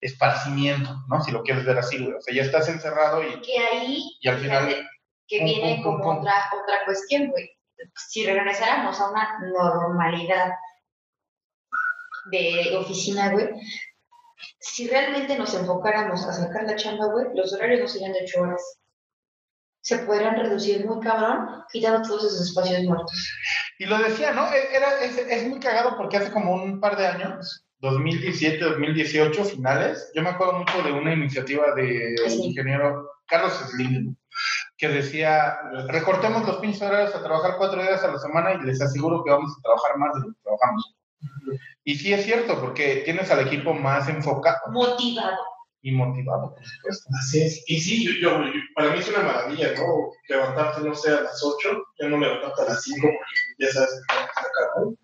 esparcimiento, ¿no? Si lo quieres ver así, güey. O sea, ya estás encerrado y, que ahí y al final... fíjate, que pum, viene pum, pum, como pum. otra otra cuestión, güey. Si regresáramos a una normalidad de oficina, güey, si realmente nos enfocáramos a sacar la chamba, güey, los horarios no serían de ocho horas. Se podrían reducir muy cabrón, quitando todos esos espacios muertos. Y lo decía, ¿no? E- Era, es, es muy cagado porque hace como un par de años, 2017, 2018, finales, yo me acuerdo mucho de una iniciativa de Slim. ingeniero Carlos Slim, que decía, recortemos los pinches horarios a trabajar cuatro días a la semana y les aseguro que vamos a trabajar más de lo que trabajamos. Y sí es cierto, porque tienes al equipo más enfocado Motivado. Y motivado, por supuesto. Así es. Y sí, yo, yo- yo- para mí es una maravilla, ¿no? Levantarte, no sé, a las 8, ya no levantarte a las 5 porque ya sabes que sacar, ¿no?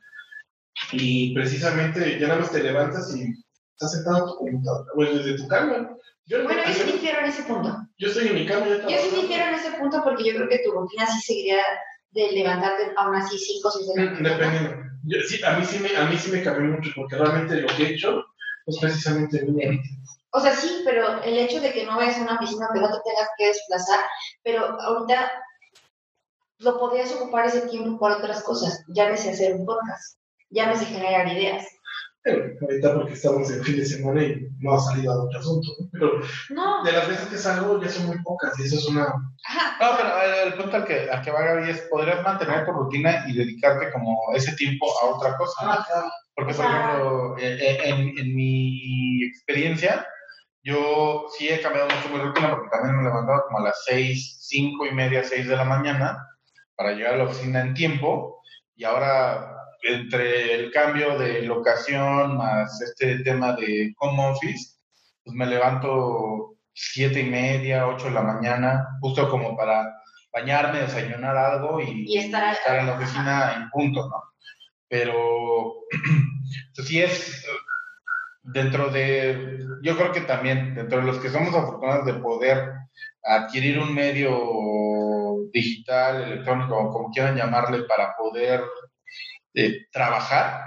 Y precisamente ya nada más te levantas y estás sentado en tu computadora, o desde tu cama. Yo, Bueno, yo sí difiero en ese punto. yo estoy en mi cama ya Yo sí difiero en ese punto porque yo creo que tu rutina sí seguiría de levantarte aún así 5 o 6 de la mañana. Dependiendo. Yo- sí, a mí sí me, a mí sí me cambió mucho porque realmente lo que he hecho es precisamente mi O sea, sí, pero el hecho de que no vayas a una oficina, que no te tengas que desplazar, pero ahorita lo podrías ocupar ese tiempo por otras cosas. Llámese hacer un podcast, llámese generar ideas. Bueno, ahorita porque estamos en fin de semana y no ha salido a otro asunto, ¿no? Pero No, de las veces que salgo ya son muy pocas y eso es una... ajá. No, pero el, el punto al que, al que va Gaby es, podrías mantener tu rutina y dedicarte como ese tiempo a otra cosa, ¿no? Ah, claro. Porque, por ejemplo, eh, eh, en, en mi experiencia, yo sí he cambiado mucho mi rutina porque también me levantaba como a las seis, cinco y media, seis de la mañana para llegar a la oficina en tiempo y ahora entre el cambio de locación más este tema de home office, pues me levanto siete y media, ocho de la mañana, justo como para bañarme, desayunar algo y, Y estar- estar en la oficina en punto, ¿no? Pero (clears throat) pues sí es dentro de, yo creo que también dentro de los que somos afortunados de poder adquirir un medio digital, electrónico, como quieran llamarle, para poder eh, trabajar,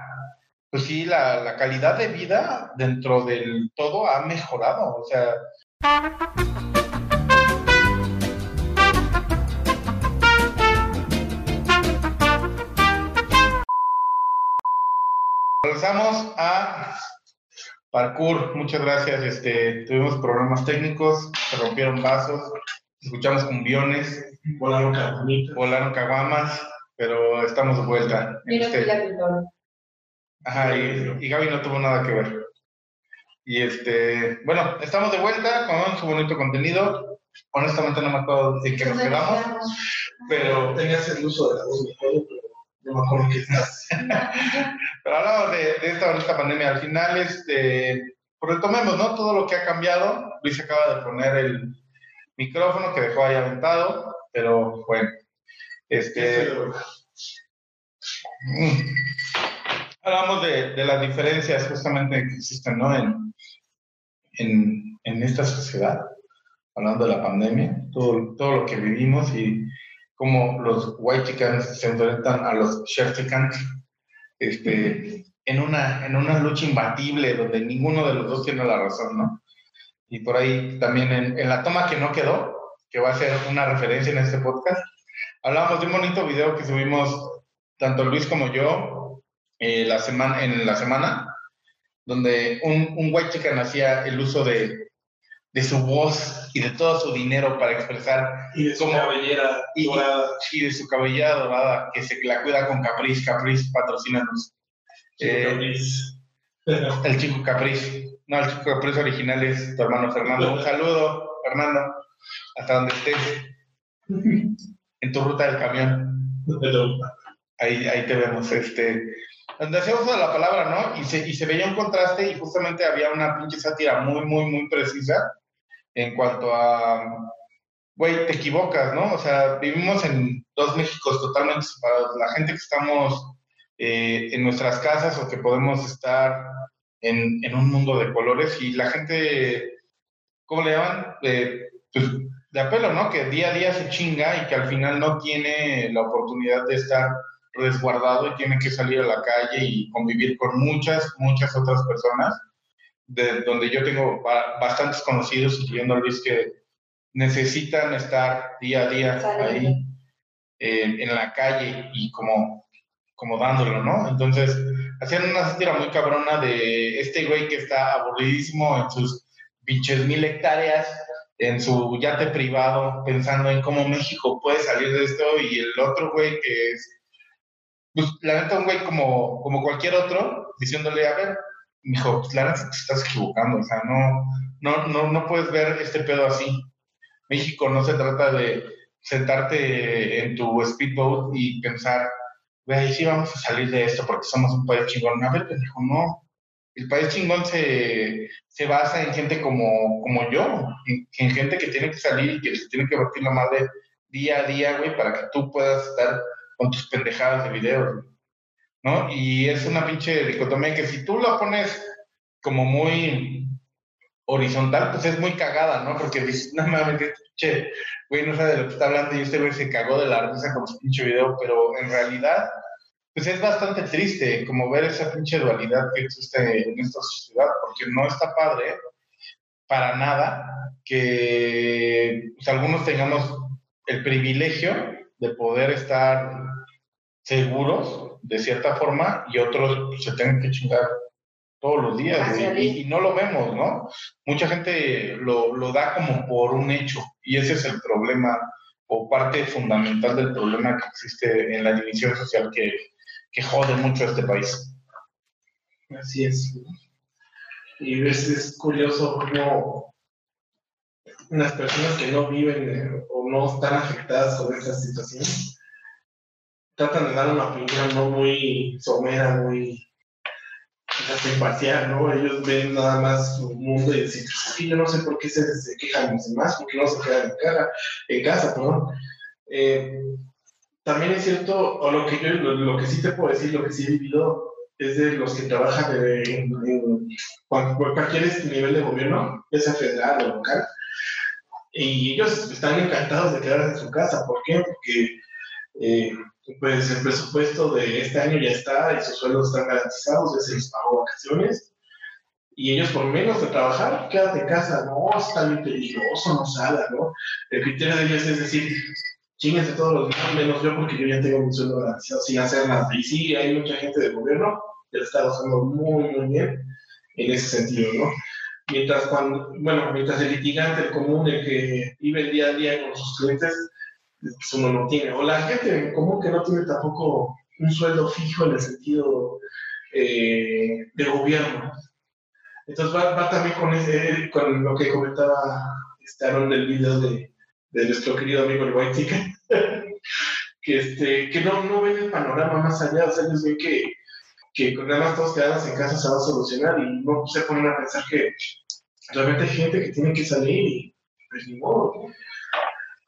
pues sí, la, la calidad de vida dentro del todo ha mejorado. O sea, regresamos a parkour. Muchas gracias. Este, tuvimos problemas técnicos, se rompieron vasos, escuchamos cumbiones, volaron caguamas, pero estamos de vuelta. Mira este- la pintora. Ajá, y, y Gaby no tuvo nada que ver. Y este, bueno, estamos de vuelta con su bonito contenido. Honestamente no me acuerdo de qué nos quedamos, pero, Tenías el uso de la voz mejor, pero no me acuerdo qué estás. pero hablamos de, de esta bonita pandemia. Al final, este, pues retomemos, ¿no? Todo lo que ha cambiado. Luis acaba de poner el micrófono que dejó ahí aventado, pero bueno, este... mm, Hablamos de, de las diferencias justamente que existen, ¿no? En, en, en esta sociedad, hablando de la pandemia, todo, todo lo que vivimos y cómo los white chickens se enfrentan a los chef este, en, una, en una lucha imbatible donde ninguno de los dos tiene la razón, ¿no? Y por ahí también en, en la toma que no quedó, que va a ser una referencia en este podcast, hablamos de un bonito video que subimos tanto Luis como yo eh, la semana, en la semana, donde un, un white chicken hacía el uso de, de su voz y de todo su dinero para expresar Y de su cómo- cabellera y, dorada. y de su cabellera dorada, que se la cuida con Caprice, Caprice, patrocínanos. Eh, el chico Caprice, no, el chico Caprice original es tu hermano Fernando. Un saludo, Fernando, hasta donde estés, (laughs) en tu ruta del camión. Ahí, ahí te vemos, este, donde hacía uso de la palabra, ¿no? Y se, y se veía un contraste y justamente había una pinche sátira muy, muy, muy precisa en cuanto a, güey, te equivocas, ¿no? O sea, vivimos en dos Méxicos totalmente separados. La gente que estamos eh, en nuestras casas o que podemos estar en, en un mundo de colores y la gente, ¿cómo le llaman? Eh, pues, de apelo, ¿no? Que día a día se chinga y que al final no tiene la oportunidad de estar resguardado y tiene que salir a la calle y convivir con muchas, muchas otras personas, de donde yo tengo ba- bastantes conocidos, incluyendo a Luis, que necesitan estar día a día ahí eh, en la calle y como, como dándolo, ¿no? Entonces, hacían una sátira muy cabrona de este güey que está aburridísimo en sus pinches mil hectáreas, en su yate privado, pensando en cómo México puede salir de esto, y el otro güey que es, pues la neta, un güey como, como cualquier otro, diciéndole, a ver, mijo, pues la neta te estás equivocando, o sea, no, no, no, no puedes ver este pedo así. México no se trata de sentarte en tu speedboat y pensar, güey, sí vamos a salir de esto porque somos un país chingón. A ver, pendejo, no. El país chingón se, se basa en gente como, como yo, en, en gente que tiene que salir y que se tiene que batir la madre día a día, güey, para que tú puedas estar con tus pendejadas de videos, ¿no? Y es una pinche dicotomía que si tú la pones como muy horizontal, pues es muy cagada, ¿no? Porque dices, no mames, este pinche güey no sabe de lo que está hablando y este güey se cagó de la risa con su pinche video, pero en realidad, pues es bastante triste como ver esa pinche dualidad que existe en esta sociedad, porque no está padre para nada que pues, algunos tengamos el privilegio de poder estar seguros de cierta forma y otros pues, se tengan que chingar todos los días y no lo vemos, ¿no? Mucha gente lo, lo da como por un hecho y ese es el problema o parte fundamental del problema que existe en la división social que, que jode mucho a este país. Así es. Y ves, es curioso cómo las personas que no viven eh, o no están afectadas con esta situación tratan de dar una opinión no muy somera, muy imparcial, ¿no? Ellos ven nada más su mundo y dicen, pues es que yo no sé por qué se, quejan los demás, por qué no se quedan en, cara, en casa, perdón. Eh, también es cierto, o lo que yo, lo, que sí te puedo decir, lo que sí he vivido, es de los que trabajan en, en- en cual- cualquier nivel de gobierno, ya sea federal o local, y ellos están encantados de quedarse en su casa. ¿Por qué? Porque eh, pues el presupuesto de este año ya está y sus sueldos están garantizados, ya se les pagó vacaciones. Y ellos por menos de trabajar, quédate en casa, no, está bien peligroso, no salga, ¿no? El criterio de ellos es decir, chinguense todos los demás, menos yo porque yo ya tengo mi sueldo garantizado sin hacer nada. Y sí, hay mucha gente del gobierno que lo está gozando muy, muy bien en ese sentido, ¿no? Mientras cuando, bueno, mientras el litigante, el común, el que vive el día a día con sus clientes, pues uno no tiene. O la gente en común que no tiene tampoco un sueldo fijo en el sentido eh, de gobierno. Entonces va, va también con, con lo que comentaba este Aaron del video de, de nuestro querido amigo el (laughs) White que, este, que no, no ven el panorama más allá, o sea, ellos ven que que con nada más todos quedarnos en casa se va a solucionar y no se ponen a pensar que realmente hay gente que tiene que salir y pues ni modo.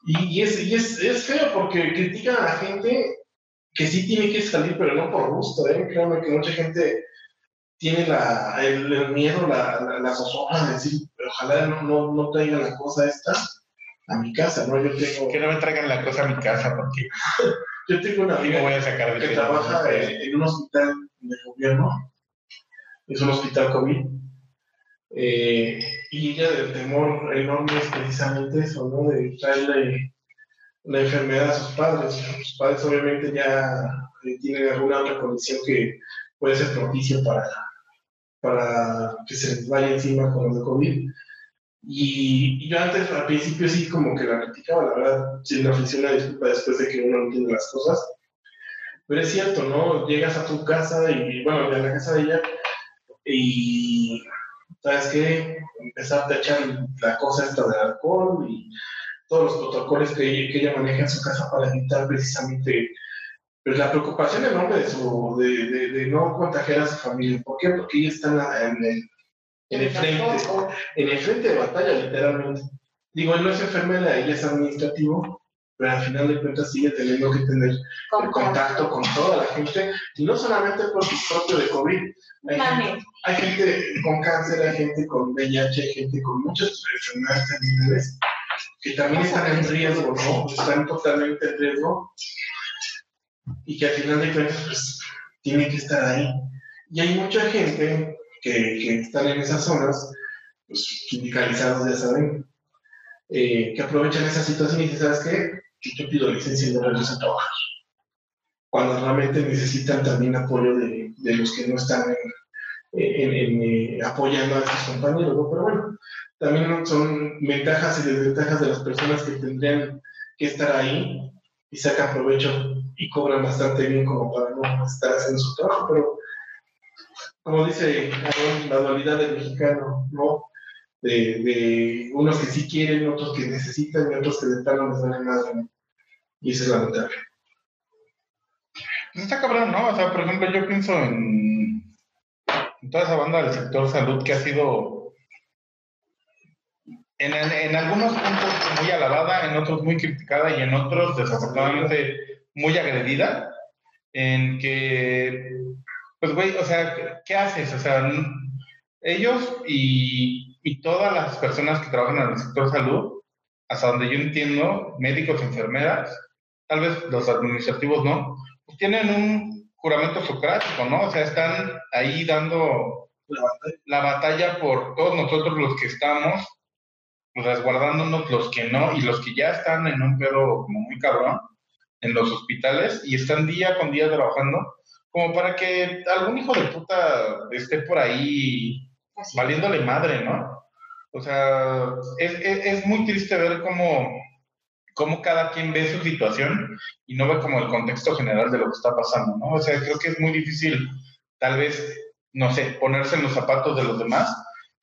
Y, y, es, es, feo porque critican a la gente que sí tiene que salir, pero no por gusto, ¿eh? Créanme que mucha gente tiene la, el, el miedo, la, la, la, zozobra de decir, ojalá no, no, no traigan la cosa esta a mi casa, ¿no? Yo tengo... Que no me traigan la cosa a mi casa porque... (laughs) yo tengo una amiga voy a sacar que trabaja en, en un hospital de gobierno, es un hospital COVID, eh, y ella del temor enorme es precisamente eso, ¿no? De traerle la enfermedad a sus padres. Sus padres obviamente ya eh, tienen alguna otra condición que puede ser propicia para, para que se les vaya encima con los de COVID. Y, yo antes, al principio sí como que la criticaba, la verdad, me ofrecí una disculpa después de que uno no entiende las cosas. Pero es cierto, ¿no? Llegas a tu casa y, bueno, a la casa de ella y, ¿sabes qué? Empezarte a echar la cosa esta del alcohol y todos los protocolos que ella, maneja en su casa para evitar precisamente pues, la preocupación enorme de, su, de, de, de, no contagiar a su familia. ¿Por qué? Porque ella está en, el, en el frente, en el frente de batalla, literalmente. Digo, él no es enfermera, ella es administrativo, pero al final de cuentas sigue teniendo que tener el contacto con toda la gente, y no solamente por su propio de COVID. Hay gente, hay gente, con cáncer, hay gente con VIH, hay gente con muchas enfermedades terminales que también están en riesgo, ¿no? Están totalmente en riesgo y que al final de cuentas, pues, tienen que estar ahí. Y hay mucha gente que, que están en esas zonas, pues, sindicalizados, ya saben, eh, que aprovechan esa situación y dicen, ¿sabes qué? Yo pido licencia y no regreso a trabajar. Cuando realmente necesitan también apoyo de, de los que no están en, en, en, eh, apoyando a sus compañeros, ¿no? Pero bueno, también son ventajas y desventajas de las personas que tendrían que estar ahí y sacan provecho y cobran bastante bien como para no estar haciendo su trabajo, pero como dice la dualidad del mexicano, ¿no? De, de, unos que sí quieren, otros que necesitan y otros que de tal no les vale nada. Y eso es lamentable. Está cabrón, ¿no? O sea, por ejemplo, yo pienso en, en toda esa banda del sector salud que ha sido en, en, algunos puntos muy alabada, en otros muy criticada y en otros desafortunadamente muy agredida, en que, pues güey, o sea, ¿qué haces? O sea, ellos y, y todas las personas que trabajan en el sector salud, hasta donde yo entiendo, médicos, enfermeras, tal vez los administrativos no, pues tienen un juramento socrático, ¿no? O sea, están ahí dando la batalla por todos nosotros los que estamos resguardándonos los que no y los que ya están en un pedo como muy cabrón en los hospitales y están día con día trabajando como para que algún hijo de puta esté por ahí Así. valiéndole madre, ¿no? O sea, es, es, es, muy triste ver cómo, cómo cada quien ve su situación y no ve como el contexto general de lo que está pasando, ¿no? O sea, creo que es muy difícil tal vez, no sé, ponerse en los zapatos de los demás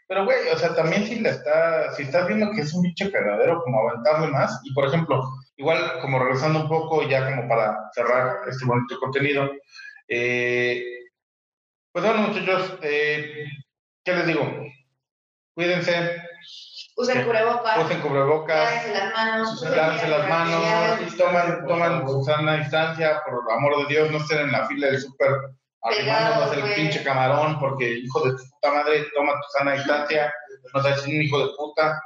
pero, güey, o sea, también si, la está, si estás viendo que es un bicho cagadero, como aventarle más. Y, por ejemplo, igual, como regresando un poco, ya como para cerrar este bonito contenido. Eh, pues bueno, muchachos, eh, ¿qué les digo? Cuídense. Usen cubrebocas. Usen cubrebocas. Lávense las manos. Lávense las manos. Toman, toman su sana distancia, por amor de Dios, no estén en la fila del súper arrimándonos el pinche camarón porque hijo de tu puta madre, toma tu sana distancia, no seas un hijo de puta,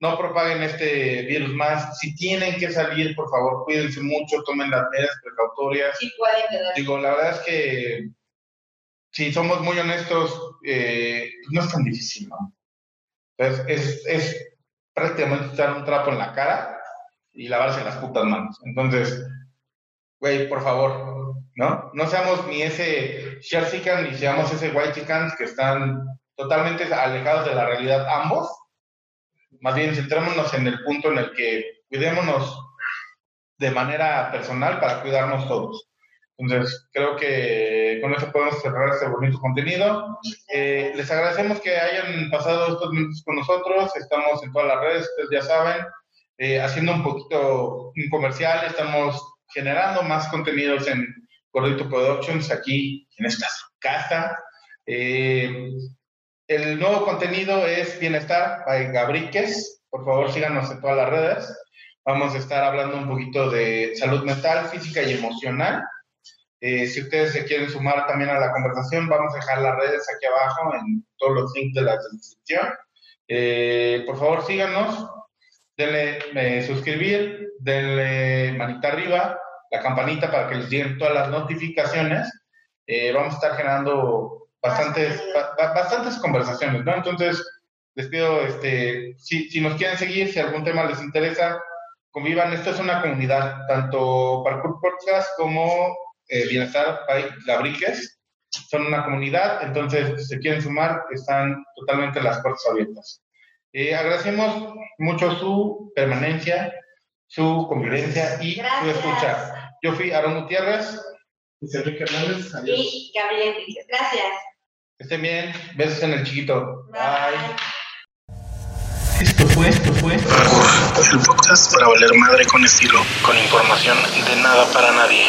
no propaguen este virus más. Si tienen que salir, por favor, cuídense mucho, tomen las medidas precautorias. Sí, pueden Digo, la verdad es que si somos muy honestos, eh, no es tan difícil, ¿no? Entonces, es, es prácticamente echar un trapo en la cara y lavarse las putas manos. Entonces, güey, por favor, ¿no? No seamos ni ese Shersican ni seamos ese White Chicans que están totalmente alejados de la realidad ambos. Más bien centrémonos en el punto en el que cuidémonos de manera personal para cuidarnos todos. Entonces, creo que con eso podemos cerrar este bonito contenido. Eh, les agradecemos que hayan pasado estos minutos con nosotros. Estamos en todas las redes, ustedes ya saben, eh, haciendo un poquito un comercial. Estamos generando más contenidos en Gordito Productions, aquí en esta casa. Eh, el nuevo contenido es Bienestar by Gabriques. Por favor, síganos en todas las redes. Vamos a estar hablando un poquito de salud mental, física y emocional. Eh, si ustedes se quieren sumar también a la conversación, vamos a dejar las redes aquí abajo en todos los links de la descripción. Eh, por favor, síganos, denle eh, suscribir, denle manita arriba, la campanita para que les lleguen todas las notificaciones. vamos a estar generando bastantes, bastantes conversaciones, ¿no? Entonces, les pido, este, si, si nos quieren seguir, si algún tema les interesa, convivan. Esto es una comunidad, tanto Parkour Podcast como eh, Bienestar Labriques son una comunidad, entonces si se quieren sumar, están totalmente las puertas abiertas. Eh, agradecemos mucho su permanencia, su convivencia y su escucha. Yo fui Aaron Gutiérrez. Y Enrique Hernández. Adiós. Y Gabriel. Gracias. Estén bien. Besos en el chiquito. Bye. Esto fue, esto fue el podcast para valer madre con estilo, con información de nada para nadie.